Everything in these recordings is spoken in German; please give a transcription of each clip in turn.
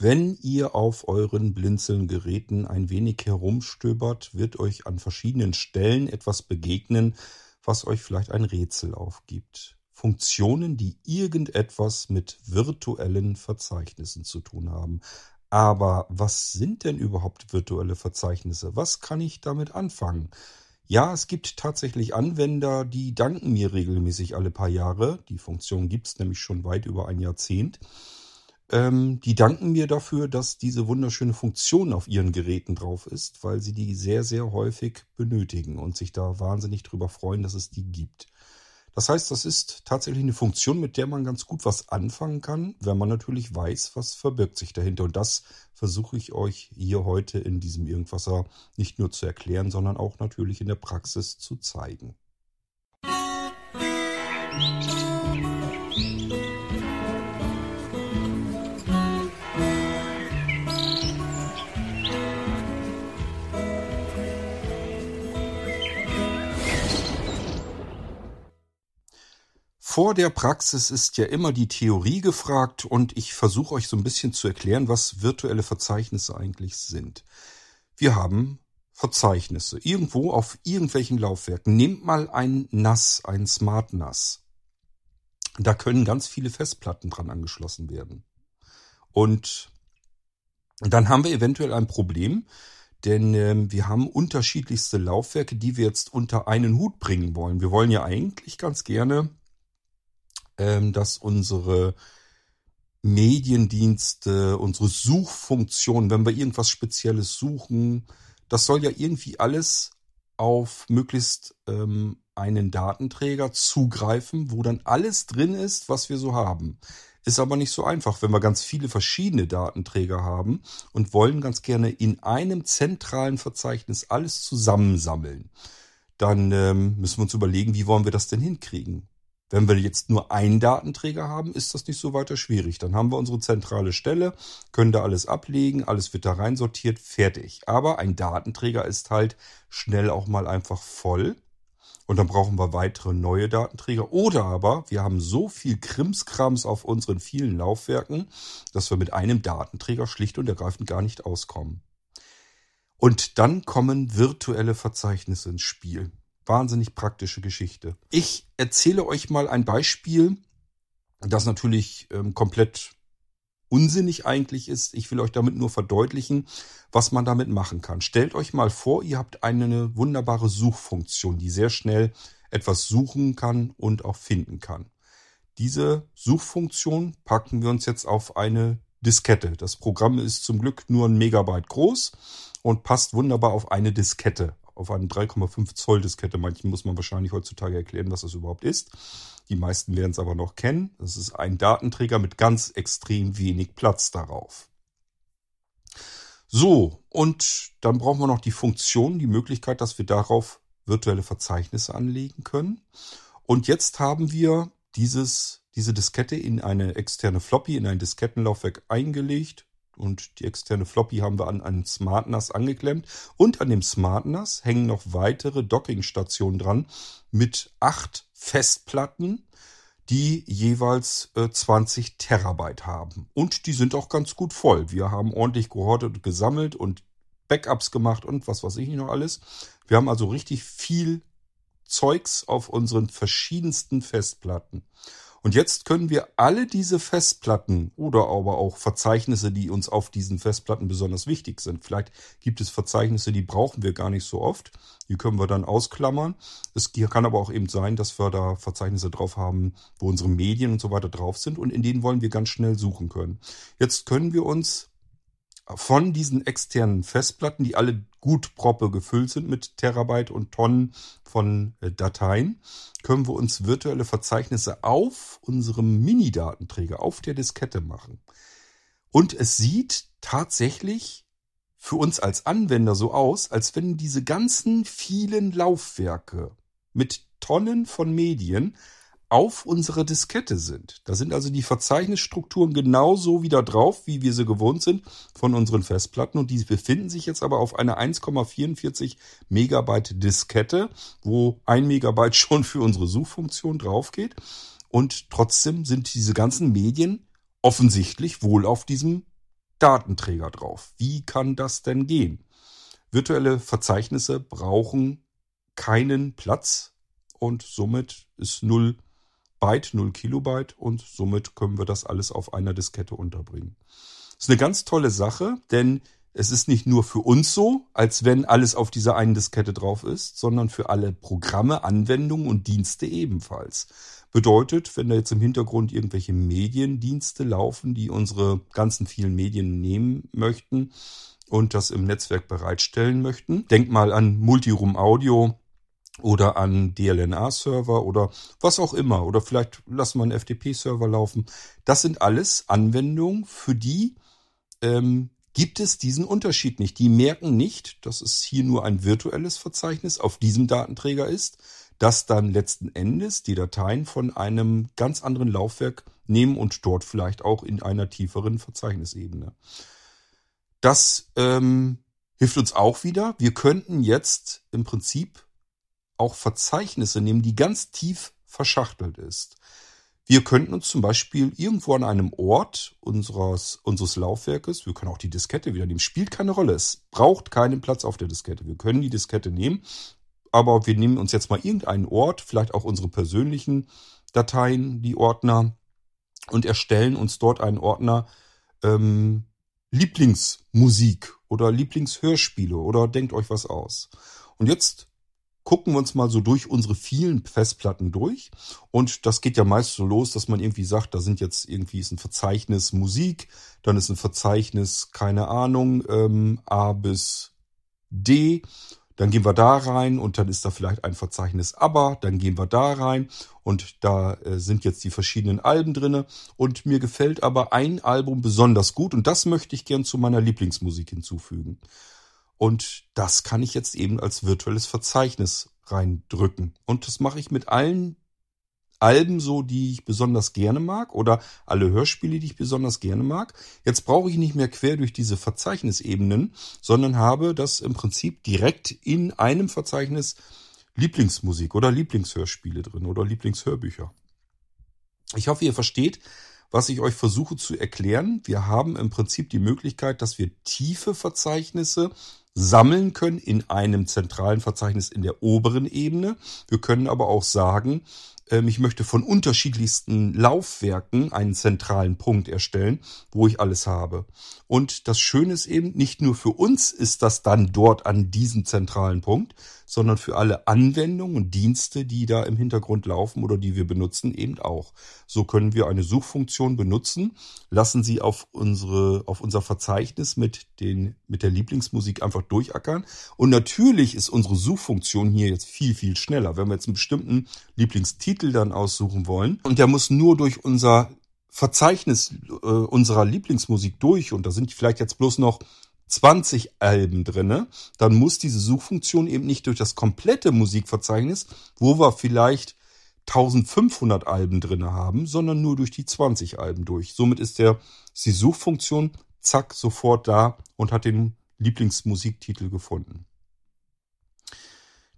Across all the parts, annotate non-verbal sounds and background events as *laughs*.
Wenn ihr auf euren Blinzeln-Geräten ein wenig herumstöbert, wird euch an verschiedenen Stellen etwas begegnen, was euch vielleicht ein Rätsel aufgibt. Funktionen, die irgendetwas mit virtuellen Verzeichnissen zu tun haben. Aber was sind denn überhaupt virtuelle Verzeichnisse? Was kann ich damit anfangen? Ja, es gibt tatsächlich Anwender, die danken mir regelmäßig alle paar Jahre. Die Funktion gibt es nämlich schon weit über ein Jahrzehnt. Ähm, die danken mir dafür, dass diese wunderschöne Funktion auf ihren Geräten drauf ist, weil sie die sehr, sehr häufig benötigen und sich da wahnsinnig drüber freuen, dass es die gibt. Das heißt, das ist tatsächlich eine Funktion, mit der man ganz gut was anfangen kann, wenn man natürlich weiß, was verbirgt sich dahinter. Und das versuche ich euch hier heute in diesem Irgendwasser nicht nur zu erklären, sondern auch natürlich in der Praxis zu zeigen. Musik Vor der Praxis ist ja immer die Theorie gefragt und ich versuche euch so ein bisschen zu erklären, was virtuelle Verzeichnisse eigentlich sind. Wir haben Verzeichnisse irgendwo auf irgendwelchen Laufwerken. Nehmt mal ein NAS, ein Smart NAS. Da können ganz viele Festplatten dran angeschlossen werden. Und dann haben wir eventuell ein Problem, denn ähm, wir haben unterschiedlichste Laufwerke, die wir jetzt unter einen Hut bringen wollen. Wir wollen ja eigentlich ganz gerne ähm, dass unsere Mediendienste, unsere Suchfunktion, wenn wir irgendwas Spezielles suchen, das soll ja irgendwie alles auf möglichst ähm, einen Datenträger zugreifen, wo dann alles drin ist, was wir so haben. Ist aber nicht so einfach, wenn wir ganz viele verschiedene Datenträger haben und wollen ganz gerne in einem zentralen Verzeichnis alles zusammensammeln. Dann ähm, müssen wir uns überlegen, wie wollen wir das denn hinkriegen? Wenn wir jetzt nur einen Datenträger haben, ist das nicht so weiter schwierig. Dann haben wir unsere zentrale Stelle, können da alles ablegen, alles wird da reinsortiert, fertig. Aber ein Datenträger ist halt schnell auch mal einfach voll. Und dann brauchen wir weitere neue Datenträger. Oder aber wir haben so viel Krimskrams auf unseren vielen Laufwerken, dass wir mit einem Datenträger schlicht und ergreifend gar nicht auskommen. Und dann kommen virtuelle Verzeichnisse ins Spiel wahnsinnig praktische Geschichte. Ich erzähle euch mal ein Beispiel, das natürlich ähm, komplett unsinnig eigentlich ist. Ich will euch damit nur verdeutlichen, was man damit machen kann. Stellt euch mal vor, ihr habt eine wunderbare Suchfunktion, die sehr schnell etwas suchen kann und auch finden kann. Diese Suchfunktion packen wir uns jetzt auf eine Diskette. Das Programm ist zum Glück nur ein Megabyte groß und passt wunderbar auf eine Diskette auf eine 3,5 Zoll Diskette. Manchen muss man wahrscheinlich heutzutage erklären, was das überhaupt ist. Die meisten werden es aber noch kennen. Das ist ein Datenträger mit ganz extrem wenig Platz darauf. So, und dann brauchen wir noch die Funktion, die Möglichkeit, dass wir darauf virtuelle Verzeichnisse anlegen können. Und jetzt haben wir dieses, diese Diskette in eine externe Floppy, in ein Diskettenlaufwerk eingelegt und die externe Floppy haben wir an einen SmartNAS angeklemmt. Und an dem SmartNAS hängen noch weitere Dockingstationen dran mit acht Festplatten, die jeweils äh, 20 Terabyte haben. Und die sind auch ganz gut voll. Wir haben ordentlich gehortet und gesammelt und Backups gemacht und was weiß ich nicht noch alles. Wir haben also richtig viel Zeugs auf unseren verschiedensten Festplatten. Und jetzt können wir alle diese Festplatten oder aber auch Verzeichnisse, die uns auf diesen Festplatten besonders wichtig sind. Vielleicht gibt es Verzeichnisse, die brauchen wir gar nicht so oft. Die können wir dann ausklammern. Es kann aber auch eben sein, dass wir da Verzeichnisse drauf haben, wo unsere Medien und so weiter drauf sind und in denen wollen wir ganz schnell suchen können. Jetzt können wir uns von diesen externen Festplatten, die alle gut proppe gefüllt sind mit Terabyte und Tonnen von äh, Dateien, können wir uns virtuelle Verzeichnisse auf unserem Mini-Datenträger, auf der Diskette machen. Und es sieht tatsächlich für uns als Anwender so aus, als wenn diese ganzen vielen Laufwerke mit Tonnen von Medien auf unserer Diskette sind. Da sind also die Verzeichnisstrukturen genauso wieder drauf, wie wir sie gewohnt sind von unseren Festplatten. Und die befinden sich jetzt aber auf einer 1,44 Megabyte Diskette, wo ein Megabyte *laughs* schon für unsere Suchfunktion drauf geht. Und trotzdem sind diese ganzen Medien offensichtlich wohl auf diesem Datenträger drauf. Wie kann das denn gehen? Virtuelle Verzeichnisse brauchen keinen Platz und somit ist 0 Byte, 0 Kilobyte und somit können wir das alles auf einer Diskette unterbringen. Das ist eine ganz tolle Sache, denn es ist nicht nur für uns so, als wenn alles auf dieser einen Diskette drauf ist, sondern für alle Programme, Anwendungen und Dienste ebenfalls. Bedeutet, wenn da jetzt im Hintergrund irgendwelche Mediendienste laufen, die unsere ganzen vielen Medien nehmen möchten und das im Netzwerk bereitstellen möchten, denk mal an Multiroom Audio, oder an DLNA-Server oder was auch immer. Oder vielleicht lassen wir einen FTP-Server laufen. Das sind alles Anwendungen, für die ähm, gibt es diesen Unterschied nicht. Die merken nicht, dass es hier nur ein virtuelles Verzeichnis auf diesem Datenträger ist, das dann letzten Endes die Dateien von einem ganz anderen Laufwerk nehmen und dort vielleicht auch in einer tieferen Verzeichnisebene. Das ähm, hilft uns auch wieder. Wir könnten jetzt im Prinzip auch Verzeichnisse nehmen, die ganz tief verschachtelt ist. Wir könnten uns zum Beispiel irgendwo an einem Ort unseres, unseres Laufwerkes, wir können auch die Diskette wieder nehmen, spielt keine Rolle. Es braucht keinen Platz auf der Diskette. Wir können die Diskette nehmen, aber wir nehmen uns jetzt mal irgendeinen Ort, vielleicht auch unsere persönlichen Dateien, die Ordner, und erstellen uns dort einen Ordner ähm, Lieblingsmusik oder Lieblingshörspiele oder denkt euch was aus. Und jetzt gucken wir uns mal so durch unsere vielen Festplatten durch. Und das geht ja meist so los, dass man irgendwie sagt, da sind jetzt irgendwie ist ein Verzeichnis Musik, dann ist ein Verzeichnis, keine Ahnung, ähm, A bis D. Dann gehen wir da rein und dann ist da vielleicht ein Verzeichnis Aber, dann gehen wir da rein und da äh, sind jetzt die verschiedenen Alben drinne und mir gefällt aber ein Album besonders gut und das möchte ich gern zu meiner Lieblingsmusik hinzufügen. Und das kann ich jetzt eben als virtuelles Verzeichnis reindrücken. Und das mache ich mit allen Alben so, die ich besonders gerne mag oder alle Hörspiele, die ich besonders gerne mag. Jetzt brauche ich nicht mehr quer durch diese Verzeichnisebenen, sondern habe das im Prinzip direkt in einem Verzeichnis Lieblingsmusik oder Lieblingshörspiele drin oder Lieblingshörbücher. Ich hoffe, ihr versteht, was ich euch versuche zu erklären. Wir haben im Prinzip die Möglichkeit, dass wir tiefe Verzeichnisse sammeln können in einem zentralen Verzeichnis in der oberen Ebene. Wir können aber auch sagen, ich möchte von unterschiedlichsten Laufwerken einen zentralen Punkt erstellen, wo ich alles habe. Und das Schöne ist eben, nicht nur für uns ist das dann dort an diesem zentralen Punkt, sondern für alle Anwendungen und Dienste, die da im Hintergrund laufen oder die wir benutzen, eben auch. So können wir eine Suchfunktion benutzen, lassen sie auf unsere, auf unser Verzeichnis mit den, mit der Lieblingsmusik einfach durchackern. Und natürlich ist unsere Suchfunktion hier jetzt viel, viel schneller. Wenn wir jetzt einen bestimmten Lieblingstitel dann aussuchen wollen und der muss nur durch unser Verzeichnis äh, unserer Lieblingsmusik durch und da sind vielleicht jetzt bloß noch 20 Alben drinne, dann muss diese Suchfunktion eben nicht durch das komplette Musikverzeichnis, wo wir vielleicht 1500 Alben drinne haben, sondern nur durch die 20 Alben durch. Somit ist der ist die Suchfunktion zack sofort da und hat den Lieblingsmusiktitel gefunden.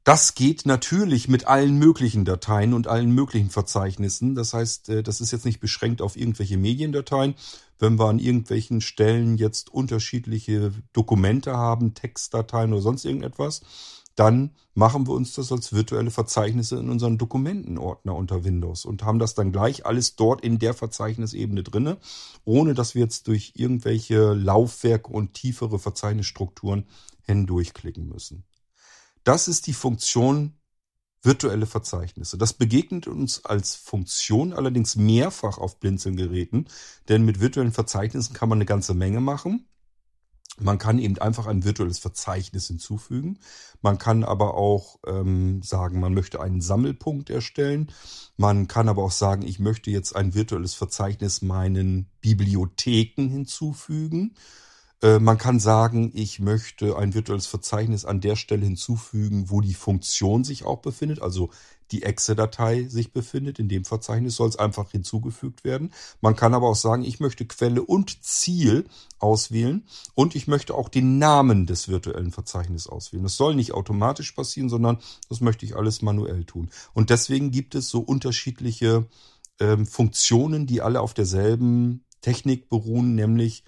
Das geht natürlich mit allen möglichen Dateien und allen möglichen Verzeichnissen. Das heißt, äh, das ist jetzt nicht beschränkt auf irgendwelche Mediendateien. Wenn wir an irgendwelchen Stellen jetzt unterschiedliche Dokumente haben, Textdateien oder sonst irgendetwas, dann machen wir uns das als virtuelle Verzeichnisse in unseren Dokumentenordner unter Windows und haben das dann gleich alles dort in der Verzeichnisebene drinne, ohne dass wir jetzt durch irgendwelche Laufwerke und tiefere Verzeichnisstrukturen hindurchklicken müssen. Das ist die Funktion virtuelle Verzeichnisse. Das begegnet uns als Funktion allerdings mehrfach auf Blinzelgeräten, denn mit virtuellen Verzeichnissen kann man eine ganze Menge machen. Man kann eben einfach ein virtuelles Verzeichnis hinzufügen. Man kann aber auch ähm, sagen, man möchte einen Sammelpunkt erstellen. Man kann aber auch sagen, ich möchte jetzt ein virtuelles Verzeichnis meinen Bibliotheken hinzufügen. Äh, man kann sagen, ich möchte ein virtuelles Verzeichnis an der Stelle hinzufügen, wo die Funktion sich auch befindet, also die Exe-Datei sich befindet. In dem Verzeichnis soll es einfach hinzugefügt werden. Man kann aber auch sagen, ich möchte Quelle und Ziel auswählen und ich möchte auch den Namen des virtuellen Verzeichnisses auswählen. Das soll nicht automatisch passieren, sondern das möchte ich alles manuell tun. Und deswegen gibt es so unterschiedliche ähm, Funktionen, die alle auf derselben Technik beruhen, nämlich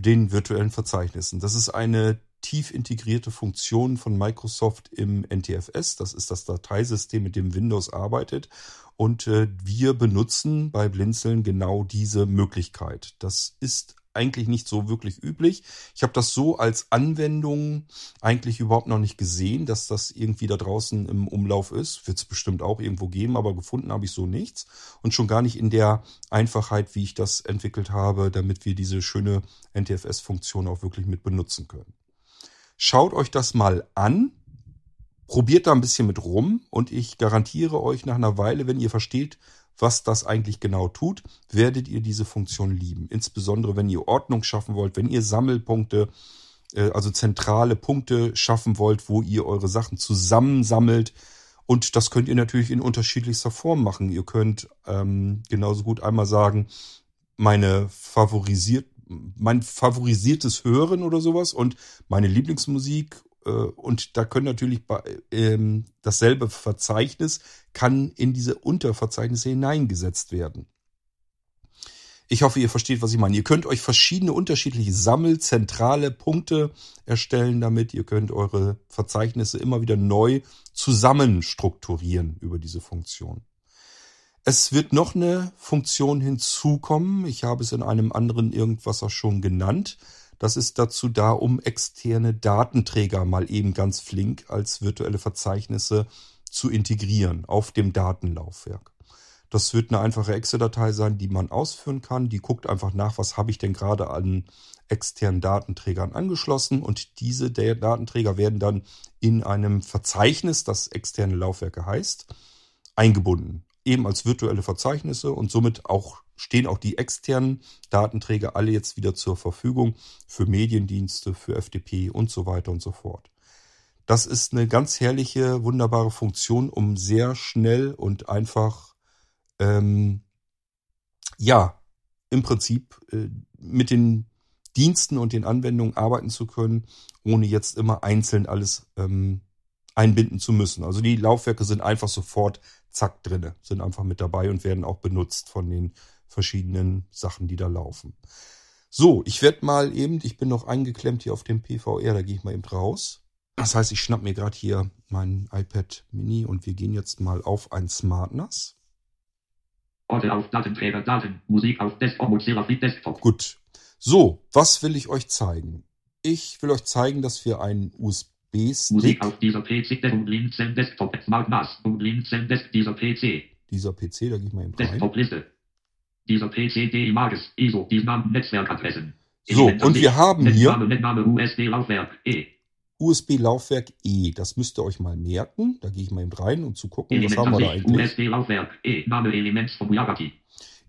den virtuellen Verzeichnissen. Das ist eine tief integrierte Funktion von Microsoft im NTFS. Das ist das Dateisystem, mit dem Windows arbeitet. Und äh, wir benutzen bei Blinzeln genau diese Möglichkeit. Das ist eigentlich nicht so wirklich üblich. Ich habe das so als Anwendung eigentlich überhaupt noch nicht gesehen, dass das irgendwie da draußen im Umlauf ist. Wird es bestimmt auch irgendwo geben, aber gefunden habe ich so nichts. Und schon gar nicht in der Einfachheit, wie ich das entwickelt habe, damit wir diese schöne NTFS-Funktion auch wirklich mit benutzen können. Schaut euch das mal an. Probiert da ein bisschen mit rum und ich garantiere euch nach einer Weile, wenn ihr versteht, was das eigentlich genau tut, werdet ihr diese Funktion lieben. Insbesondere wenn ihr Ordnung schaffen wollt, wenn ihr Sammelpunkte, äh, also zentrale Punkte schaffen wollt, wo ihr eure Sachen zusammensammelt. Und das könnt ihr natürlich in unterschiedlichster Form machen. Ihr könnt ähm, genauso gut einmal sagen, meine favorisiert, mein favorisiertes Hören oder sowas und meine Lieblingsmusik und da können natürlich ähm, dasselbe Verzeichnis kann in diese Unterverzeichnisse hineingesetzt werden. Ich hoffe, ihr versteht, was ich meine. Ihr könnt euch verschiedene unterschiedliche Sammelzentrale Punkte erstellen damit. Ihr könnt eure Verzeichnisse immer wieder neu zusammenstrukturieren über diese Funktion. Es wird noch eine Funktion hinzukommen. Ich habe es in einem anderen irgendwas auch schon genannt. Das ist dazu da, um externe Datenträger mal eben ganz flink als virtuelle Verzeichnisse zu integrieren auf dem Datenlaufwerk. Das wird eine einfache Excel-Datei sein, die man ausführen kann. Die guckt einfach nach, was habe ich denn gerade an externen Datenträgern angeschlossen und diese Datenträger werden dann in einem Verzeichnis, das externe Laufwerke heißt, eingebunden. Eben als virtuelle Verzeichnisse und somit auch stehen auch die externen Datenträger alle jetzt wieder zur Verfügung für Mediendienste, für FDP und so weiter und so fort. Das ist eine ganz herrliche, wunderbare Funktion, um sehr schnell und einfach, ähm, ja, im Prinzip äh, mit den Diensten und den Anwendungen arbeiten zu können, ohne jetzt immer einzeln alles ähm, einbinden zu müssen. Also die Laufwerke sind einfach sofort zack drinne, sind einfach mit dabei und werden auch benutzt von den verschiedenen Sachen, die da laufen. So, ich werde mal eben, ich bin noch eingeklemmt hier auf dem PVR, da gehe ich mal eben raus. Das heißt, ich schnapp mir gerade hier mein iPad Mini und wir gehen jetzt mal auf ein SmartNAS. Orte auf Datenträger, Daten, Musik auf Desktop, Mozilla Flip Desktop. Gut. So, was will ich euch zeigen? Ich will euch zeigen, dass wir einen USB-Stick... Musik auf dieser PC, Desktop, SmartNAS, dieser PC. Dieser PC, da gehe ich mal eben rein. Desktop-Liste. Dieser PCD Images, ISO, Namen Netzwerkadressen. So, und wir haben hier Name, USB Laufwerk E. E. Das müsst ihr euch mal merken. Da gehe ich mal eben rein, um zu gucken, was haben wir da eigentlich. USB Laufwerk E. Name Elements von Yagati.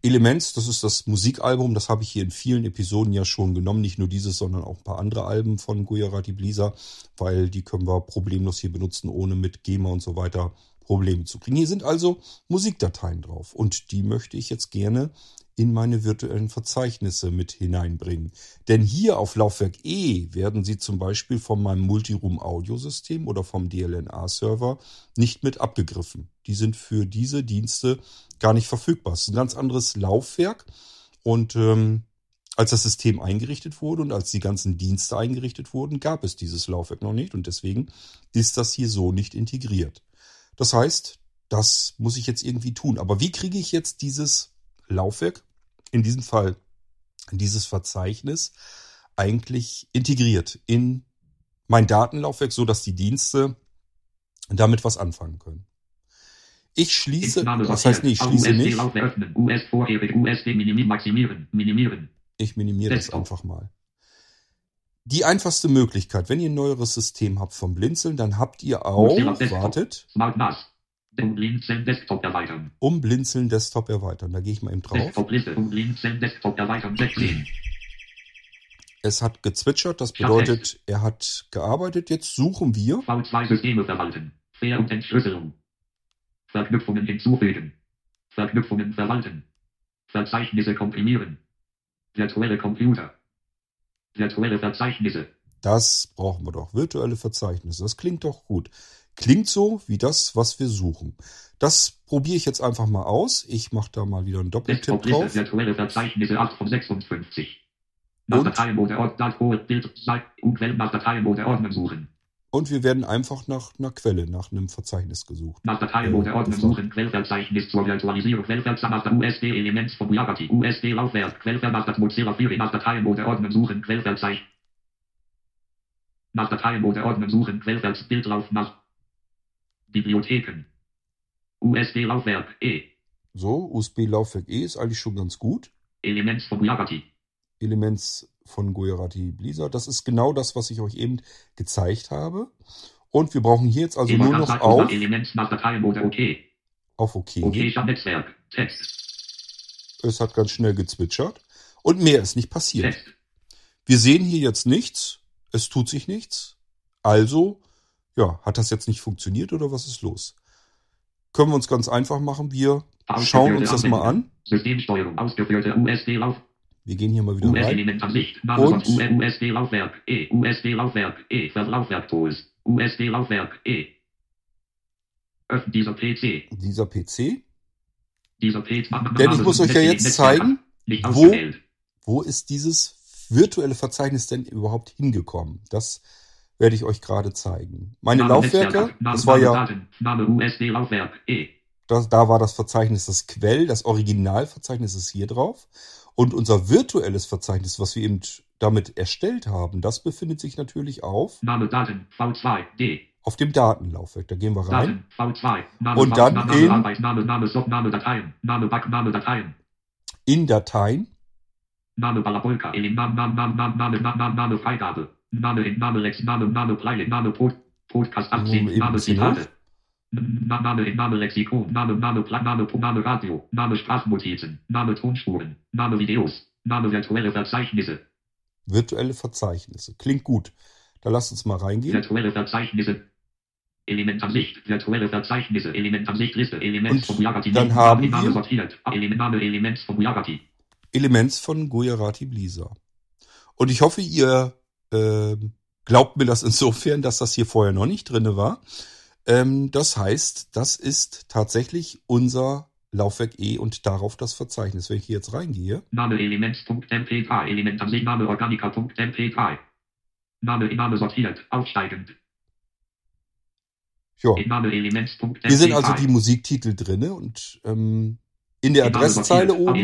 Elements, das ist das Musikalbum, das habe ich hier in vielen Episoden ja schon genommen, nicht nur dieses, sondern auch ein paar andere Alben von Gujarati Blisa, weil die können wir problemlos hier benutzen, ohne mit GEMA und so weiter Probleme zu kriegen. Hier sind also Musikdateien drauf und die möchte ich jetzt gerne in meine virtuellen Verzeichnisse mit hineinbringen. Denn hier auf Laufwerk E werden sie zum Beispiel von meinem Multiroom-Audiosystem oder vom DLNA-Server nicht mit abgegriffen. Die sind für diese Dienste gar nicht verfügbar. Es ist ein ganz anderes Laufwerk und ähm, als das System eingerichtet wurde und als die ganzen Dienste eingerichtet wurden, gab es dieses Laufwerk noch nicht und deswegen ist das hier so nicht integriert. Das heißt, das muss ich jetzt irgendwie tun. Aber wie kriege ich jetzt dieses Laufwerk, in diesem Fall dieses Verzeichnis, eigentlich integriert in mein Datenlaufwerk, so dass die Dienste damit was anfangen können? Ich schließe, das heißt nicht, ich schließe nicht. Ich minimiere das einfach mal. Die einfachste Möglichkeit, wenn ihr ein neueres System habt vom Blinzeln, dann habt ihr auch, wartet, um Blinzeln Desktop erweitern. Um Blinzeln Desktop erweitern. Da gehe ich mal eben drauf. Desktop-Liste, um Blinzeln Desktop erweitern, 16. Es hat gezwitschert, das bedeutet, er hat gearbeitet. Jetzt suchen wir. V2-Systeme verwalten. Fair- und Entschlüsselung. Verknüpfungen hinzufügen. Verknüpfungen verwalten. Verzeichnisse komprimieren. Virtuelle Computer. Virtuelle Verzeichnisse. Das brauchen wir doch. Virtuelle Verzeichnisse. Das klingt doch gut. Klingt so wie das, was wir suchen. Das probiere ich jetzt einfach mal aus. Ich mache da mal wieder einen Doppeltipp drauf. Virtuelle Verzeichnisse 8 von 56. Nach Und? Dateimode Ort, Datcode, Bild, Seite, U-Quellen nach Dateimode Ordner suchen. Und wir werden einfach nach einer Quelle, nach einem Verzeichnis gesucht. Nach Dateimode Ja, Ordner suchen. Quellverzeichnis zur Virtualisierung. Quellverzeichnis USB-Element von Bugatti. USB-Laufwerk. Quellverzeichnis Mozilla Fury. Nach Dateimode Ordner suchen. Quellverzeichnis. Nach Dateimode Ordner suchen. Quellverzeichnis Bildlauf nach Bibliotheken. USB-Laufwerk. E. So, USB-Laufwerk E ist eigentlich schon ganz gut. Element von Bugatti. Elements von Gujarati Blizzard. Das ist genau das, was ich euch eben gezeigt habe. Und wir brauchen hier jetzt also nur noch auf, Element nach Dateimode OK. auf OK. OK statt Netzwerk. Text. Es hat ganz schnell gezwitschert. Und mehr ist nicht passiert. Text. Wir sehen hier jetzt nichts. Es tut sich nichts. Also, ja, hat das jetzt nicht funktioniert oder was ist los? Können wir uns ganz einfach machen. Wir schauen uns das mal an. Systemsteuerung. Ausgeführte USB-Lauf. Wir gehen hier mal wieder rein. Ansicht. Name Und? USB-Laufwerk. E. USB-Laufwerk. E. Verlaufwerk Tools. USB-Laufwerk. E. Öffnen dieser PC. Dieser PC. Dieser PC. Denn ich muss euch ja jetzt zeigen, wo- wo ist dieses virtuelle Verzeichnis denn überhaupt hingekommen? Das werde ich euch gerade zeigen. Meine Name Laufwerke, das war ja. Name USB-Laufwerk. E. das, da war das Verzeichnis das Quell, das Originalverzeichnis ist hier drauf. Und unser virtuelles Verzeichnis, was wir eben damit erstellt haben, das befindet sich natürlich auf, Name Daten. V2. D. auf dem Datenlaufwerk. Da gehen wir rein. Daten. V2. Name Und dann Name, in- Arbeit. Name, Name, Sub, Name Dateien. Name Back, Name Dateien. In Dateien. Name Balabolka, Elim, Name, Name, Name, Name, Name, Name, Name, Freigabe. Name in Name Lex, Name, Name Playlist, Name Pod, Podcast Moment, 18, eben Name Zitate. Na- Name Name Lexikon, Name, Name, Pla- Name, Name Radio, Name Sprachnotizen, Name Tonspuren, Name Videos, Name virtuelle Verzeichnisse, Virtuelle Verzeichnisse. Klingt gut. Da lasst uns mal reingehen. virtuelle Verzeichnisse. Elementansicht, virtuelle Verzeichnisse, Elementansicht Liste, Element Und von Bugatti. dann haben Name wir- sortiert, Element, Name Element von Bugatti. Elements von Gujarati Blizzard. Und ich hoffe, ihr ähm, glaubt mir das insofern, dass das hier vorher noch nicht drinne war. Ähm, das heißt, das ist tatsächlich unser Laufwerk E und darauf das Verzeichnis. Wenn ich hier jetzt reingehe, Name Elements.mpk, Elementansicht, Name Organica.mpk. Name in Name sortiert, aufsteigend. ja, Name hier sind also die Musiktitel drinne und ähm, in der Name Adresszeile oben.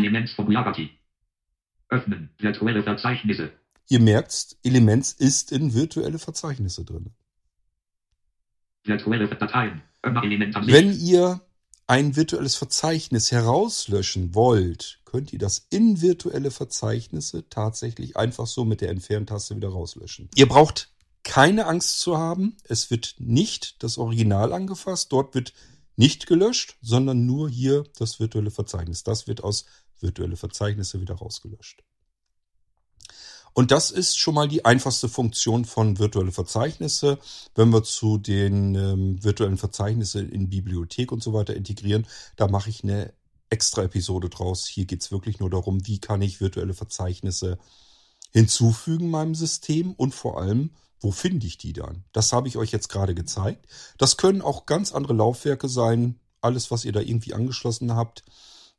Öffnen, virtuelle Verzeichnisse. ihr merkt, Elements ist in virtuelle Verzeichnisse drinne. Virtuelle Dateien. Wenn ihr ein virtuelles Verzeichnis herauslöschen wollt, könnt ihr das in virtuelle Verzeichnisse tatsächlich einfach so mit der Entferntaste wieder rauslöschen. Ihr braucht keine Angst zu haben. Es wird nicht das Original angefasst. Dort wird nicht gelöscht, sondern nur hier das virtuelle Verzeichnis. Das wird aus virtuelle Verzeichnisse wieder rausgelöscht. Und das ist schon mal die einfachste Funktion von virtuelle Verzeichnisse. Wenn wir zu den ähm, virtuellen Verzeichnisse in Bibliothek und so weiter integrieren, da mache ich eine extra Episode draus. Hier geht's wirklich nur darum, wie kann ich virtuelle Verzeichnisse hinzufügen meinem System und vor allem, wo finde ich die dann? Das habe ich euch jetzt gerade gezeigt. Das können auch ganz andere Laufwerke sein. Alles, was ihr da irgendwie angeschlossen habt.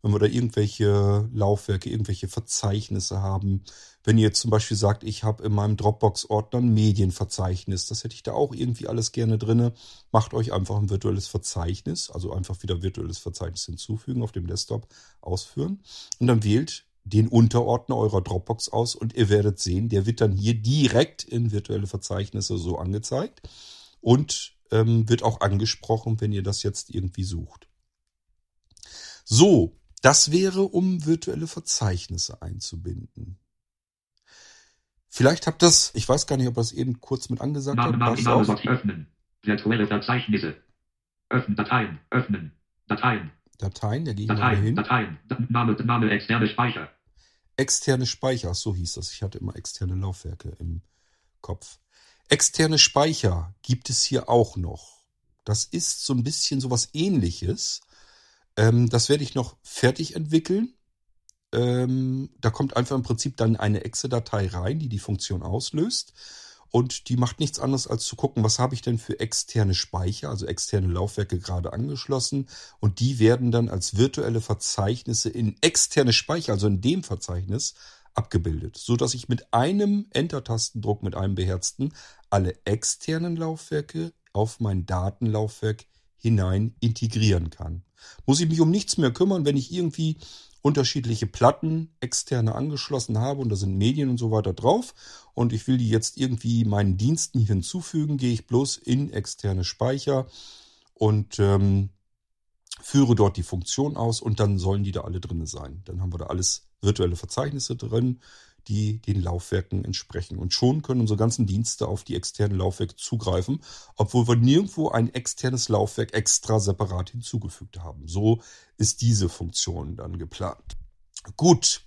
Wenn wir da irgendwelche Laufwerke, irgendwelche Verzeichnisse haben. Wenn ihr zum Beispiel sagt, ich habe in meinem Dropbox-Ordner ein Medienverzeichnis, das hätte ich da auch irgendwie alles gerne drinne. Macht euch einfach ein virtuelles Verzeichnis, also einfach wieder virtuelles Verzeichnis hinzufügen, auf dem Desktop ausführen. Und dann wählt den Unterordner eurer Dropbox aus und ihr werdet sehen, der wird dann hier direkt in virtuelle Verzeichnisse so angezeigt und ähm, wird auch angesprochen, wenn ihr das jetzt irgendwie sucht. So, das wäre, um virtuelle Verzeichnisse einzubinden. Vielleicht habt das, ich weiß gar nicht, ob das eben kurz mit angesagt Name, hat. Name, Name. Öffnen. Virtuelle Verzeichnisse. Öffnen Dateien. Öffnen. Dateien. Dateien, da gehe ich Dateien. hin. Dateien. Da- Name, Name externe Speicher. Externe Speicher, so hieß das. Ich hatte immer externe Laufwerke im Kopf. Externe Speicher gibt es hier auch noch. Das ist so ein bisschen sowas ähnliches. Ähm, das werde ich noch fertig entwickeln. Ähm, da kommt einfach im Prinzip dann eine Exe-Datei rein, die die Funktion auslöst. Und die macht nichts anderes als zu gucken, was habe ich denn für externe Speicher, also externe Laufwerke gerade angeschlossen. Und die werden dann als virtuelle Verzeichnisse in externe Speicher, also in dem Verzeichnis, abgebildet, so dass ich mit einem Enter-Tastendruck, mit einem beherzten, alle externen Laufwerke auf mein Datenlaufwerk hinein integrieren kann. Muss ich mich um nichts mehr kümmern, wenn ich irgendwie unterschiedliche Platten externe angeschlossen habe und da sind Medien und so weiter drauf und ich will die jetzt irgendwie meinen Diensten hinzufügen, gehe ich bloß in externe Speicher und ähm, führe dort die Funktion aus und dann sollen die da alle drin sein. Dann haben wir da alles virtuelle Verzeichnisse drin, die den Laufwerken entsprechen. Und schon können unsere ganzen Dienste auf die externen Laufwerke zugreifen, obwohl wir nirgendwo ein externes Laufwerk extra separat hinzugefügt haben. So ist diese Funktion dann geplant. Gut,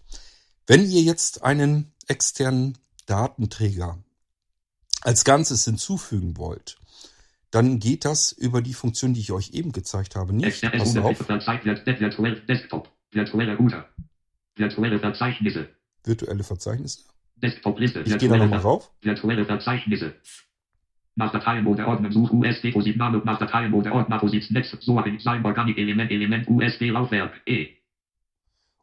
wenn ihr jetzt einen externen Datenträger als Ganzes hinzufügen wollt, dann geht das über die Funktion, die ich euch eben gezeigt habe, nicht. Pass auf. Desktop, virtuelle Router, virtuelle Verzeichnisse, Virtuelle Verzeichnisse. Desktop-Liste, Ich gehe da nochmal rauf. virtuelle Verzeichnisse. Nach Dateienmode ordnen, Such USB Posit Name, nach Dateienmode Ordner Posit Netz, Soaring, Sein Organic Element, Element, USB Laufwerk, E.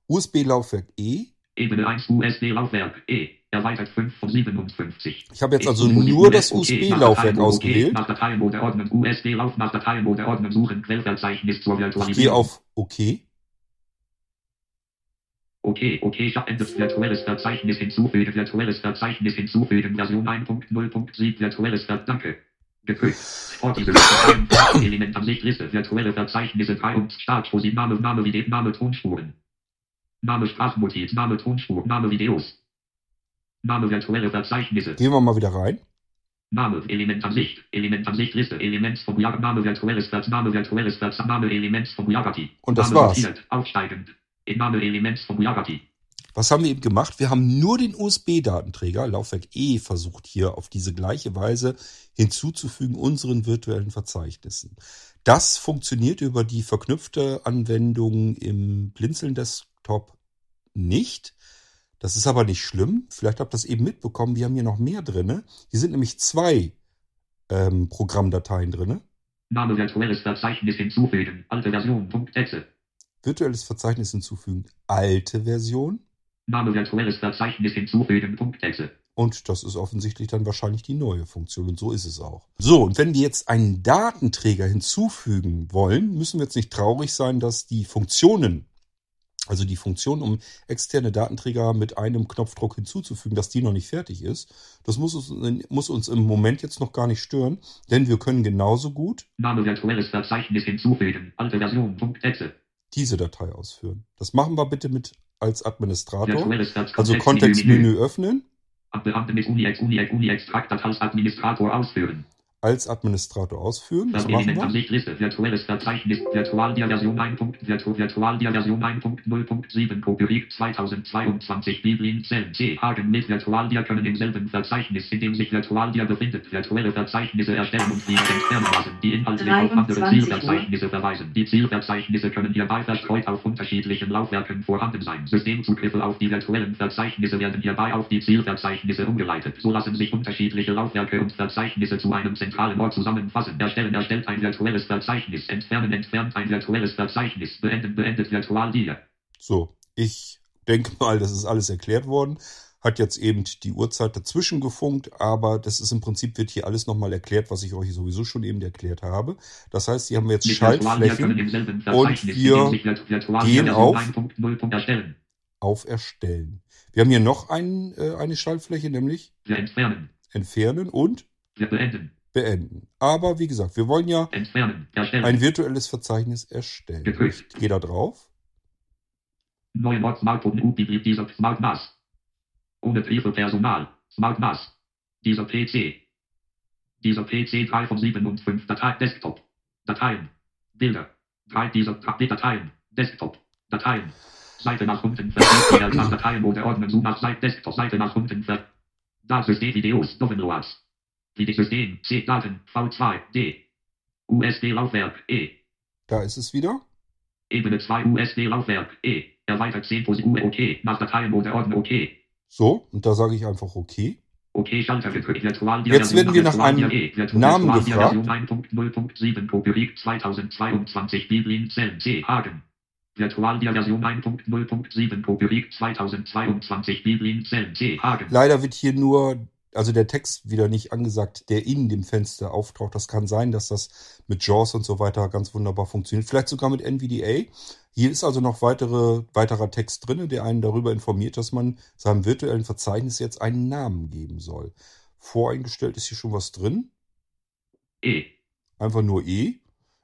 USB-Laufwerk E. Ebene 1 USB Laufwerk, E. Erweitert 5 von 57. Ich habe jetzt also nur das okay, USB-Laufwerk nach Dateienmode ausgewählt. Nach Dateienmode ordnen, USB Lauf, nach Dateienmode ordnen, suchen, Quellverzeichnis zur Ich gehe Virtualisierung. auf OK. Okay, okay, Ende virtuelles Verzeichnis hinzufügen, virtuelles Verzeichnis hinzufügen, Version 1.0.7, virtuelles Ver Danke. Ein, Element an sich Liste, virtuelle Verzeichnisse 3 und Startposit, Name, Name, Video, Name, Tonspuren. Name, Sprachmotiv, Name, Tonspur, Name, Videos. Name, virtuelle Verzeichnisse. Gehen wir mal wieder rein. Name, Element an sich, Element an sich Liste, Elements vom Jahr, Name, virtuelles Verz, Name, virtuelles Verz, Name, Elements vom Jagati. Und das Name war's. aufsteigend. Was haben wir eben gemacht? Wir haben nur den USB-Datenträger, Laufwerk E, versucht hier auf diese gleiche Weise hinzuzufügen unseren virtuellen Verzeichnissen. Das funktioniert über die verknüpfte Anwendung im Blinzeln-Desktop nicht. Das ist aber nicht schlimm. Vielleicht habt ihr das eben mitbekommen. Wir haben hier noch mehr drinne. Hier sind nämlich zwei ähm, Programmdateien drinne. Name virtuelles Verzeichnis hinzufügen. Alte Version. Exe. Virtuelles Verzeichnis hinzufügen. Alte Version. Name virtuelles Verzeichnis hinzufügen. Punkt Exe. Und das ist offensichtlich dann wahrscheinlich die neue Funktion. Und so ist es auch. So, und wenn wir jetzt einen Datenträger hinzufügen wollen, müssen wir jetzt nicht traurig sein, dass die Funktionen, also die Funktion, um externe Datenträger mit einem Knopfdruck hinzuzufügen, dass die noch nicht fertig ist. Das muss uns, muss uns im Moment jetzt noch gar nicht stören, denn wir können genauso gut Name virtuelles Verzeichnis hinzufügen. Alte Version. Diese Datei ausführen. Das machen wir bitte mit als Administrator. Also Kontextmenü öffnen, Beamte mit Uniex, Uniex, Uniex-Trakt als Administrator ausführen. Als Administrator ausführen. Das Das machen wir. sich Liste. Virtuelles Verzeichnis. Virtualdia Version 1. Virtu Virtualdia Version 1.0.7. Copyright 2022. Biblin Zellen C. Hagen mit Virtualdia können im selben Verzeichnis, in dem sich Virtualdia befindet, virtuelle Verzeichnisse erstellen und diese entfernen lassen, die inhaltlich auf andere 23 Uhr. Zielverzeichnisse verweisen. Die Zielverzeichnisse können hierbei verstreut auf unterschiedlichen Laufwerken vorhanden sein. Systemzugriffe auf die virtuellen Verzeichnisse werden hierbei auf die Zielverzeichnisse umgeleitet. So lassen sich unterschiedliche Laufwerke und Verzeichnisse zu einem zentralen Ort zusammenfassen. Erstellen erstellt ein virtuelles Verzeichnis. Entfernen entfernt ein virtuelles Verzeichnis. Beenden beendet Virtualdia. So, ich denke mal, das ist alles erklärt worden. Hat jetzt eben die Uhrzeit dazwischen gefunkt, aber das ist im Prinzip wird hier alles nochmal erklärt, was ich euch sowieso schon eben erklärt habe. Das heißt, hier haben wir jetzt Mit Schaltflächen und wir gehen auf 1.0 erstellen. auf Erstellen. Wir haben hier noch ein, äh, eine Schaltfläche, nämlich Wir entfernen. Entfernen und Wir beenden. Beenden. Aber wie gesagt, wir wollen ja Entfernen. Ein virtuelles Verzeichnis erstellen. Geprüft. Ich gehe da drauf. Neue Ort Smartphone U Bibliothek dieser Smart NAS. Ohne Briefe Personal. Smart NAS. Dieser PC. Dieser PC 3 von 7 und 5 Datei Desktop. Dateien. Bilder. 3 dieser Dateien. Desktop. Dateien. Seite nach unten verkehrt *coughs* nach Dateienmode ordnen Zoom nach Seite Desktop Seite nach unten ver Datensystem Videos Downloads. Videosystem C Daten V2 D. USB Laufwerk E. Da ist es wieder. Ebene 2 USB Laufwerk E. Erweitert 10 Position OK. Nach Dateienmode ordnen OK. So, und da sage ich einfach okay. OK Schalter gedrückt. Virtualdia Jetzt werden wir nach Virtualdia einem E. Namen Virtualdia gefragt. Version 1.0.7 Copyright 2022 Biblin Zellen C. Hagen. Virtualdia-Version 1.0.7 Populik 2022 Biblin Zellen C. Hagen. Leider wird hier nur, also der Text wieder nicht angesagt, der in dem Fenster auftaucht. Das kann sein, dass das mit JAWS und so weiter ganz wunderbar funktioniert. Vielleicht sogar mit NVDA. Hier ist also noch weitere, weiterer Text drin, der einen darüber informiert, dass man seinem virtuellen Verzeichnis jetzt einen Namen geben soll. Voreingestellt ist hier schon was drin. E. Einfach nur E.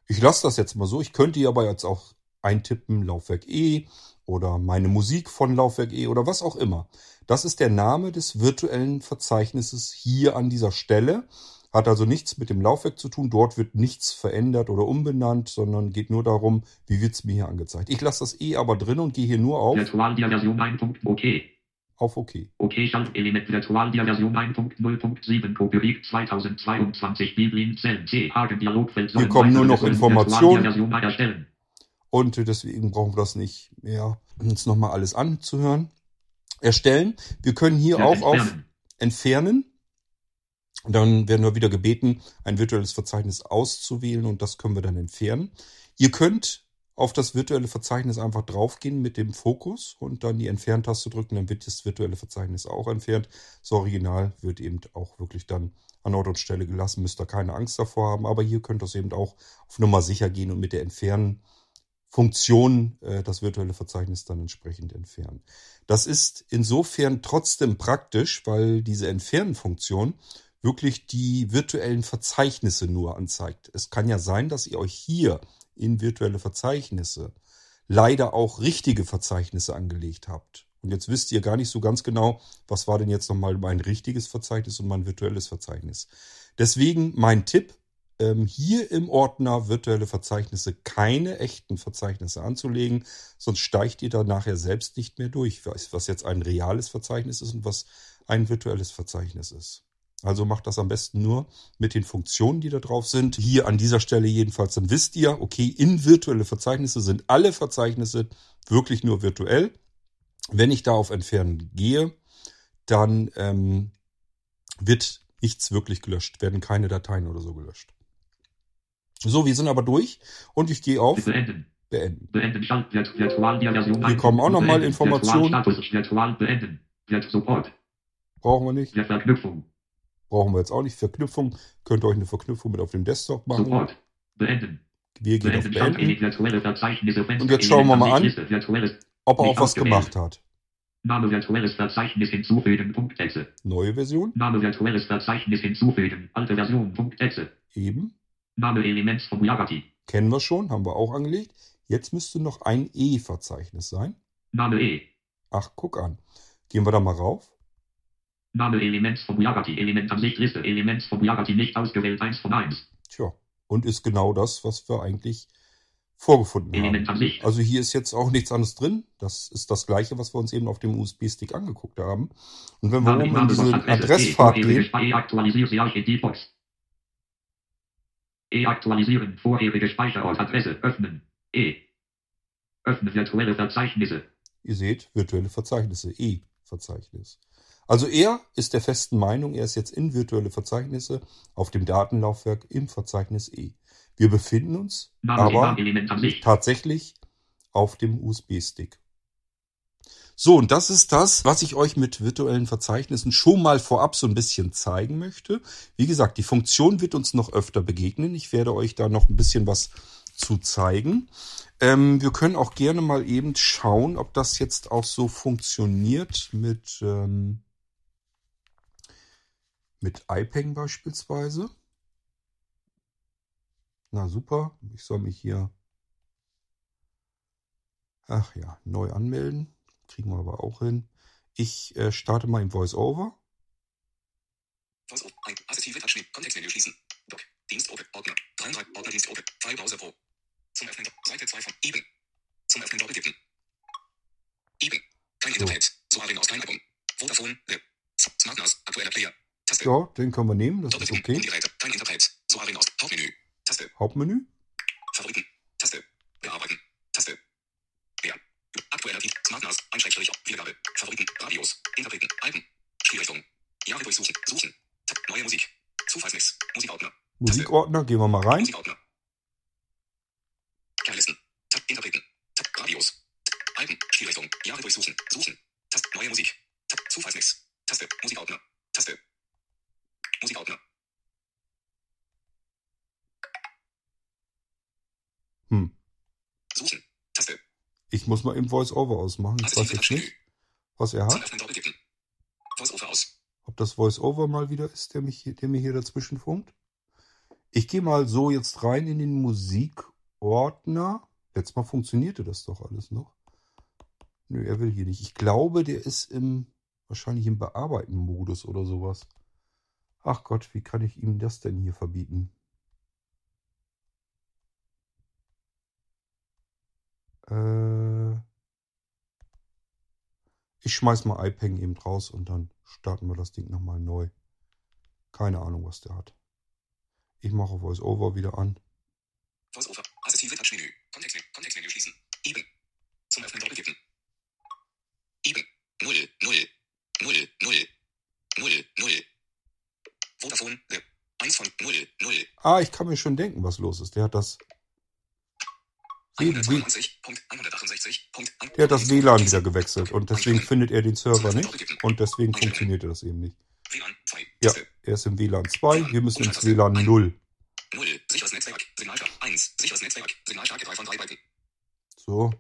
Ich lasse das jetzt mal so. Ich könnte hier aber jetzt auch eintippen Laufwerk E oder meine Musik von Laufwerk E oder was auch immer. Das ist der Name des virtuellen Verzeichnisses hier an dieser Stelle. Hat also nichts mit dem Laufwerk zu tun. Dort wird nichts verändert oder umbenannt, sondern geht nur darum, wie wird es mir hier angezeigt. Ich lasse das E aber drin und gehe hier nur auf, Virtualdia-Version 1.OK. auf OK. OK Schaltelement Virtualdia-Version 1.0.7 Populik 2022 Biblin Zellen C. Hagen Dialogfeld. Hier kommen nur noch Informationen. Und deswegen brauchen wir das nicht mehr, uns nochmal alles anzuhören. Erstellen. Wir können hier Ja, auch auf entfernen. Entfernen. Und Dann werden wir wieder gebeten, ein virtuelles Verzeichnis auszuwählen und das können wir dann entfernen. Ihr könnt auf das virtuelle Verzeichnis einfach draufgehen mit dem Fokus und dann die Entferntaste drücken, dann wird das virtuelle Verzeichnis auch entfernt. Das Original wird eben auch wirklich dann an Ort und Stelle gelassen, müsst ihr keine Angst davor haben, aber hier könnt ihr es eben auch auf Nummer sicher gehen und mit der Entfernen Funktion äh, das virtuelle Verzeichnis dann entsprechend entfernen. Das ist insofern trotzdem praktisch, weil diese Entfernen-Funktion wirklich die virtuellen Verzeichnisse nur anzeigt. Es kann ja sein, dass ihr euch hier in virtuelle Verzeichnisse leider auch richtige Verzeichnisse angelegt habt. Und jetzt wisst ihr gar nicht so ganz genau, was war denn jetzt nochmal mein richtiges Verzeichnis und mein virtuelles Verzeichnis. Deswegen mein Tipp, ähm, hier im Ordner virtuelle Verzeichnisse keine echten Verzeichnisse anzulegen, sonst steigt ihr da nachher selbst nicht mehr durch, was jetzt ein reales Verzeichnis ist und was ein virtuelles Verzeichnis ist. Also macht das am besten nur mit den Funktionen, die da drauf sind. Hier an dieser Stelle jedenfalls, dann wisst ihr, okay, in virtuelle Verzeichnisse sind alle Verzeichnisse wirklich nur virtuell. Wenn ich da auf Entfernen gehe, dann ähm, wird nichts wirklich gelöscht, werden keine Dateien oder so gelöscht. So, wir sind aber durch und ich gehe auf Beenden. Beenden. Beenden Schalt. Hier kommen auch noch mal Beenden. Informationen. Virtualstatus. Virtual beenden. Virt Support. Brauchen wir nicht. Verknüpfung. Brauchen wir jetzt auch nicht. Verknüpfung. Könnt ihr euch eine Verknüpfung mit auf dem Desktop machen. Support. Beenden. Wir gehen auf Beenden Schalt. Beenden. Und jetzt schauen wir mal an. Ob er auch was gemacht hat. Name virtuelles Verzeichnis hinzufügen. Punkt Exe. Neue Version. Name virtuelles Verzeichnis hinzufügen. Alte Version. Punkt Exe. Eben. Name Elements von Yagati. Kennen wir schon. Haben wir auch angelegt. Jetzt müsste noch ein E-Verzeichnis sein. Name E. Ach, guck an. Gehen wir da mal rauf. Name Elements von Yagati. Element Ansicht Liste. Elements von Yagati nicht ausgewählt. 1 von 1. Tja. Und ist genau das, was wir eigentlich vorgefunden Element haben. Ansicht. Also hier ist jetzt auch nichts anderes drin. Das ist das gleiche, was wir uns eben auf dem USB-Stick angeguckt haben. Und wenn wir Name, oben in diese Adressfahrt E, gehen, E. E aktualisieren, vorherige Speicherort, Adresse, öffnen. E. Öffne virtuelle Verzeichnisse. ihr seht, virtuelle Verzeichnisse, E-Verzeichnis. Also er ist der festen Meinung, er ist jetzt in virtuelle Verzeichnisse auf dem Datenlaufwerk im Verzeichnis E. Wir befinden uns Name, aber tatsächlich auf dem USB-Stick. So, und das ist das, was ich euch mit virtuellen Verzeichnissen schon mal vorab so ein bisschen zeigen möchte. Wie gesagt, die Funktion wird uns noch öfter begegnen. Ich werde euch da noch ein bisschen was zu zeigen. Ähm, wir können auch gerne mal eben schauen, ob das jetzt auch so funktioniert mit, ähm, mit iPeng beispielsweise. Na super, ich soll mich hier Ach ja, neu anmelden. Kriegen wir aber auch hin. Ich äh, starte mal im VoiceOver. Voice ein assistive Touchschnitt. Kontextmenü schließen. Doc. Dienstgruppe. Ordner. 33. Ordner Dienstgruppe. Filebrowser Pro. Zum Öffnen. Seite 2 von eben. Zum Öffnen doppeltippen. Eben. Kein Internet. So aus kein Album. Vodafone. The. SmartNAS. Aktueller Player. Taste. Ja, den können wir nehmen, das ist okay. Kein Internet. So aus. Hauptmenü. Taste. Hauptmenü. Favoriten. Smartnas, Einschränkstrich, Wiedergabe, Favoriten, Radios, Interpreten, Alpen. Spielrichtung, Jahre durchsuchen, suchen, Tab, neue Musik, Zufallsmix, Musikordner. Musikordner, gehen wir mal rein. Musikordner. Kerlisten, Tab, Interpreten, Tab, Radios, Tab, Alben, Spielrichtung, Jahre durchsuchen, suchen, Taste, neue Musik, Tab, Zufallsmix, Taste, Musikordner, Taste, Musikordner. Hm. Ich muss mal eben Voice-Over ausmachen. Ich weiß jetzt nicht, was er hat. Ob das Voice-Over mal wieder ist, der, mich hier, der mir hier dazwischen funkt. Ich gehe mal so jetzt rein in den Musikordner. Letztes Mal funktionierte das doch alles noch. Nö, er will hier nicht. Ich glaube, der ist im wahrscheinlich im Bearbeiten-Modus oder sowas. Ach Gott, wie kann ich ihm das denn hier verbieten? Äh, ich schmeiß mal iPeng eben raus und dann starten wir das Ding nochmal neu. Keine Ahnung, was der hat. Ich mache VoiceOver wieder an. Voice-Over. Assistive Touchmenü. Kontextmenü. Kontextmenü schließen. Eben. Zum Öffnen doppeltippen. Eben. 0, 0, 0, 0, 0, 0. Vodafone. The. 1 von 0, 0. Ah, ich kann mir schon denken, was los ist. Der hat das, W- W- 192.168. der hat das WLAN wieder gewechselt und deswegen findet er den Server nicht und deswegen funktionierte das eben nicht. WLAN 2. Ja, er ist im WLAN 2, wir müssen ins WLAN 0. 0. Sicheres Netzwerk. Signalstark. 1. Sicheres Netzwerk. Signalstärke 3 von 3 Balken. So,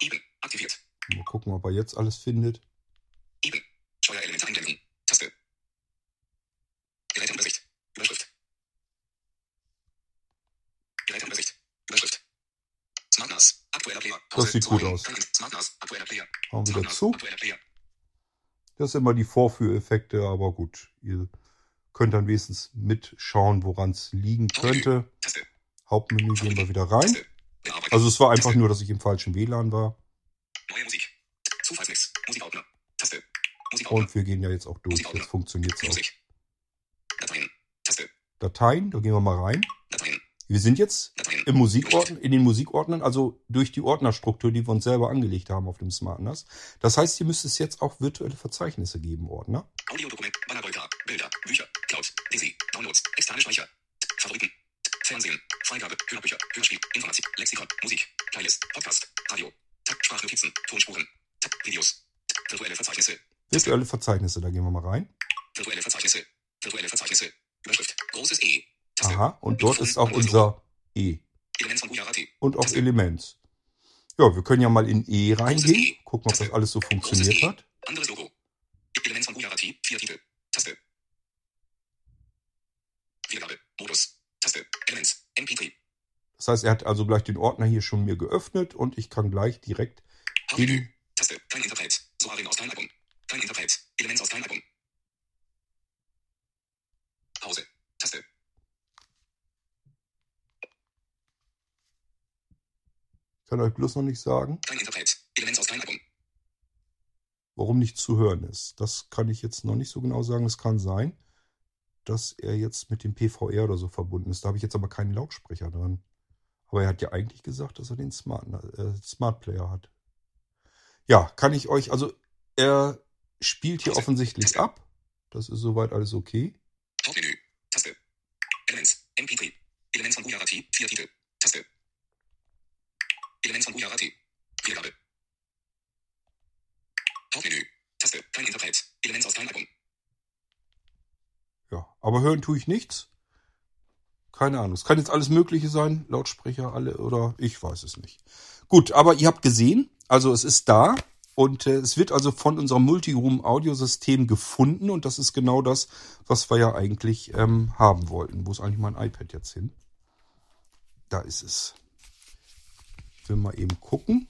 Eben. Aktiviert. mal gucken, ob er jetzt alles findet. Eben. Steuerelemente einblenden. Taste. Geräteübersicht. Überschrift. Geräteübersicht. Überschrift. SmartNAS. Aktueller Player. Das sieht gut aus. Hauen wir dazu. Das sind immer die Vorführeffekte, aber gut. Ihr könnt dann wenigstens mitschauen, woran es liegen könnte. Hauptmenü gehen wir wieder rein. Also es war einfach nur, dass ich im falschen WLAN war. Neue Musik. Zufallsmix. Musikordner. Taste. Musikordner. Und wir gehen ja jetzt auch durch. Jetzt funktioniert es auch. Dateien, da gehen wir mal rein. Wir sind jetzt im Musikordner, in den Musikordnern, also durch die Ordnerstruktur, die wir uns selber angelegt haben auf dem Smart NAS. Das heißt, hier müsste es jetzt auch virtuelle Verzeichnisse geben, Ordner. Audiodokument. Bannerbolka. Bilder. Bücher. Cloud. Desi. Downloads. Externe Speicher. Favoriten. Fernsehen. Freigabe. Hörbücher. Hörspiel. Information. Lexikon. Musik. Playlist. Podcast. Radio. Sprachnotizen. Tonspuren. Videos. Virtuelle Verzeichnisse. Virtuelle Verzeichnisse, da gehen wir mal rein. Virtuelle Verzeichnisse. Virtuelle Verzeichnisse. Überschrift. Großes E. Aha, und dort ist auch unser E. Und auch Taste. Elements. Ja, wir können ja mal in E reingehen, gucken, ob das alles so funktioniert hat. Anderes Logo. Element von Gujarati. Vier Titel. Taste. Wiedergabe. Modus. Taste. Elements. MP3. Das heißt, er hat also gleich den Ordner hier schon mir geöffnet und ich kann gleich direkt in Taste. Kein Interpret. Soarin aus kein Interpret. Elements aus kein Album. Pause. Taste. Ich kann euch bloß noch nicht sagen, warum nicht zu hören ist. Das kann ich jetzt noch nicht so genau sagen. Es kann sein, dass er jetzt mit dem PVR oder so verbunden ist. Da habe ich jetzt aber keinen Lautsprecher dran. Aber er hat ja eigentlich gesagt, dass er den Smart, äh, Smart Player hat. Ja, kann ich euch, also er spielt hier offensichtlich ab. Das ist soweit alles okay. Hauptmenü. Taste. Elements. MP3. Elements von Gujarati. Vier Titel. Taste. Elements von Gujarati. Wiedergabe. Hauptmenü. Taste. Kein Interpret. Elements aus kein Album. Ja, aber hören tue ich nichts. Keine Ahnung. Es kann jetzt alles Mögliche sein. Lautsprecher, alle oder ich weiß es nicht. Gut, aber ihr habt gesehen, also es ist da und äh, es wird also von unserem Multiroom-Audiosystem gefunden und das ist genau das, was wir ja eigentlich ähm, haben wollten. Wo ist eigentlich mein iPad jetzt hin? Da ist es. Ich will mal eben gucken,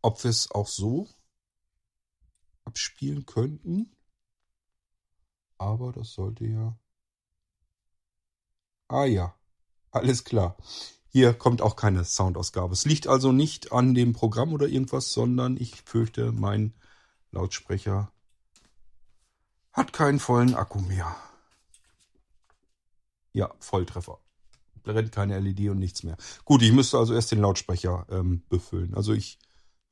ob wir es auch so abspielen könnten. Aber das sollte ja. Ah ja, alles klar. Hier kommt auch keine Soundausgabe. Es liegt also nicht an dem Programm oder irgendwas, sondern ich fürchte, mein Lautsprecher hat keinen vollen Akku mehr. Ja, Volltreffer. Brennt keine LED und nichts mehr. Gut, ich müsste also erst den Lautsprecher ähm, befüllen. Also ich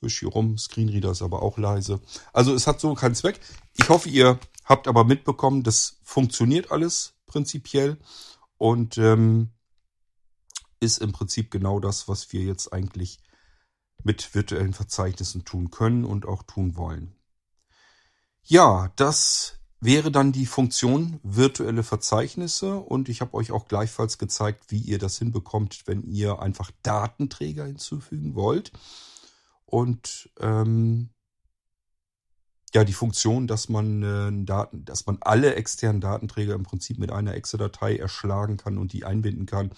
wisch hier rum. Screenreader ist aber auch leise. Also es hat so keinen Zweck. Ich hoffe, ihr habt aber mitbekommen, das funktioniert alles prinzipiell und ähm, ist im Prinzip genau das, was wir jetzt eigentlich mit virtuellen Verzeichnissen tun können und auch tun wollen. Ja, das wäre dann die Funktion virtuelle Verzeichnisse und ich habe euch auch gleichfalls gezeigt, wie ihr das hinbekommt, wenn ihr einfach Datenträger hinzufügen wollt. Und ähm, ja, die Funktion, dass man äh, Daten, dass man alle externen Datenträger im Prinzip mit einer Exe-Datei erschlagen kann und die einbinden kann,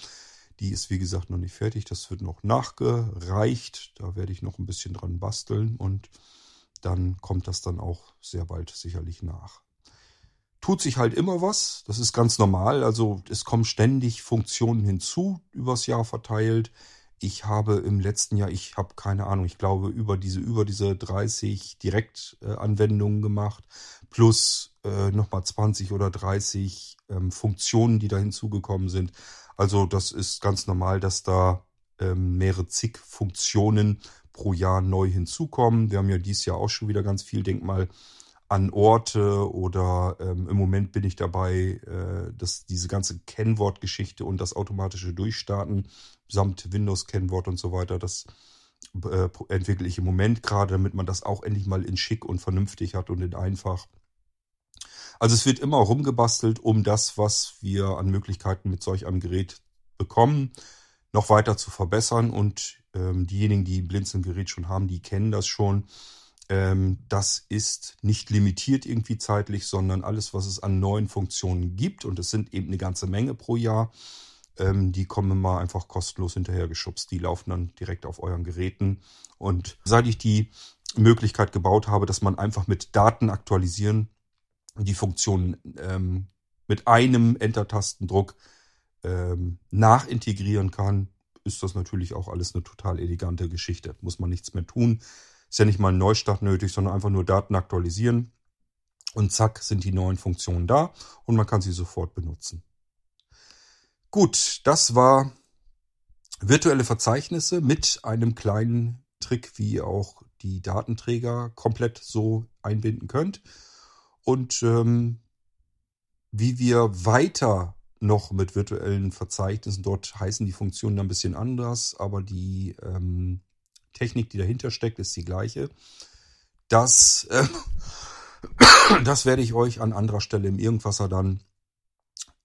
die ist wie gesagt noch nicht fertig. Das wird noch nachgereicht. Da werde ich noch ein bisschen dran basteln und dann kommt das dann auch sehr bald sicherlich nach tut sich halt immer was. Das ist ganz normal. Also es kommen ständig Funktionen hinzu, übers Jahr verteilt. Ich habe im letzten Jahr, ich habe keine Ahnung, ich glaube über diese über diese 30 Direktanwendungen gemacht plus äh, nochmal 20 oder 30 ähm, Funktionen, die da hinzugekommen sind. Also das ist ganz normal, dass da ähm, mehrere zig Funktionen pro Jahr neu hinzukommen. Wir haben ja dieses Jahr auch schon wieder ganz viel. Denk mal an Orte oder ähm, im Moment bin ich dabei, äh, dass diese ganze Kennwortgeschichte und das automatische Durchstarten samt Windows-Kennwort und so weiter, das äh, entwickle ich im Moment gerade, damit man das auch endlich mal in schick und vernünftig hat und in einfach. Also es wird immer rumgebastelt, um das, was wir an Möglichkeiten mit solch einem Gerät bekommen, noch weiter zu verbessern. Und ähm, diejenigen, die ein Blinzeln-Gerät schon haben, die kennen das schon das ist nicht limitiert irgendwie zeitlich, sondern alles, was es an neuen Funktionen gibt, und es sind eben eine ganze Menge pro Jahr, ähm, die kommen mal einfach kostenlos hinterhergeschubst. Die laufen dann direkt auf euren Geräten. Und seit ich die Möglichkeit gebaut habe, dass man einfach mit Daten aktualisieren die Funktionen ähm, mit einem Enter-Tastendruck ähm, nachintegrieren kann, ist das natürlich auch alles eine total elegante Geschichte. Muss man nichts mehr tun. Ist ja nicht mal ein Neustart nötig, sondern einfach nur Daten aktualisieren. Und zack, sind die neuen Funktionen da und man kann sie sofort benutzen. Gut, das war virtuelle Verzeichnisse mit einem kleinen Trick, wie ihr auch die Datenträger komplett so einbinden könnt. Und ähm, wie wir weiter noch mit virtuellen Verzeichnissen, dort heißen die Funktionen ein bisschen anders, aber die ähm, Technik, die dahinter steckt, ist die gleiche. Das, äh, *coughs* das werde ich euch an anderer Stelle im Irgendwasser dann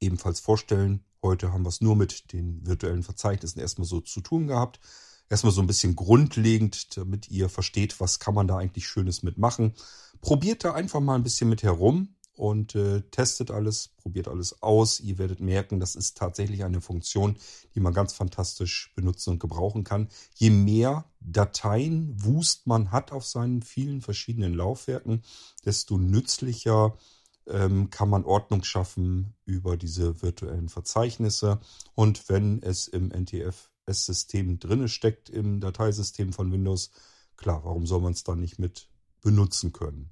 ebenfalls vorstellen. Heute haben wir es nur mit den virtuellen Verzeichnissen erstmal so zu tun gehabt. Erstmal so ein bisschen grundlegend, damit ihr versteht, was kann man da eigentlich Schönes mitmachen. Probiert da einfach mal ein bisschen mit herum und äh, testet alles, probiert alles aus. Ihr werdet merken, das ist tatsächlich eine Funktion, die man ganz fantastisch benutzen und gebrauchen kann. Je mehr Dateien Wust man hat auf seinen vielen verschiedenen Laufwerken, desto nützlicher ähm, kann man Ordnung schaffen über diese virtuellen Verzeichnisse. Und wenn es im NTFS-System drinne steckt, im Dateisystem von Windows, klar, warum soll man es dann nicht mit benutzen können?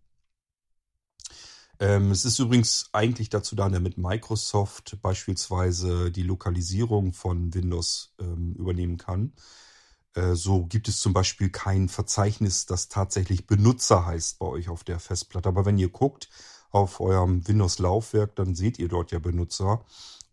Ähm, es ist übrigens eigentlich dazu da, damit Microsoft beispielsweise die Lokalisierung von Windows ähm, übernehmen kann. Äh, so gibt es zum Beispiel kein Verzeichnis, das tatsächlich Benutzer heißt bei euch auf der Festplatte. Aber wenn ihr guckt auf eurem Windows-Laufwerk, dann seht ihr dort ja Benutzer.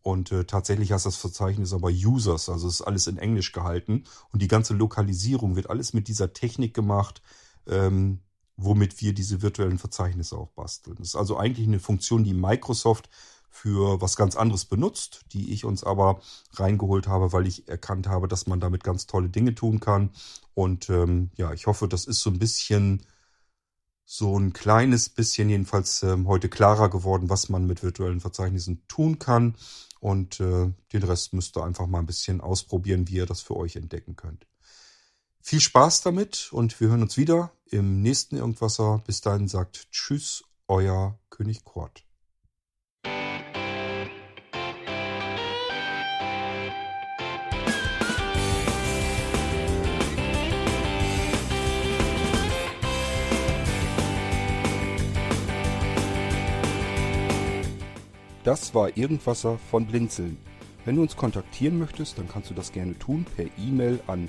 Und äh, tatsächlich heißt das Verzeichnis aber Users, also ist alles in Englisch gehalten. Und die ganze Lokalisierung wird alles mit dieser Technik gemacht. Ähm, womit wir diese virtuellen Verzeichnisse auch basteln. Das ist also eigentlich eine Funktion, die Microsoft für was ganz anderes benutzt, die ich uns aber reingeholt habe, weil ich erkannt habe, dass man damit ganz tolle Dinge tun kann. Und ähm, ja, ich hoffe, das ist so ein bisschen, so ein kleines bisschen jedenfalls ähm, heute klarer geworden, was man mit virtuellen Verzeichnissen tun kann. Und äh, den Rest müsst ihr einfach mal ein bisschen ausprobieren, wie ihr das für euch entdecken könnt. Viel Spaß damit und wir hören uns wieder im nächsten Irgendwasser. Bis dahin sagt Tschüss, euer König Kort. Das war Irgendwasser von Blinzeln. Wenn du uns kontaktieren möchtest, dann kannst du das gerne tun per E-Mail an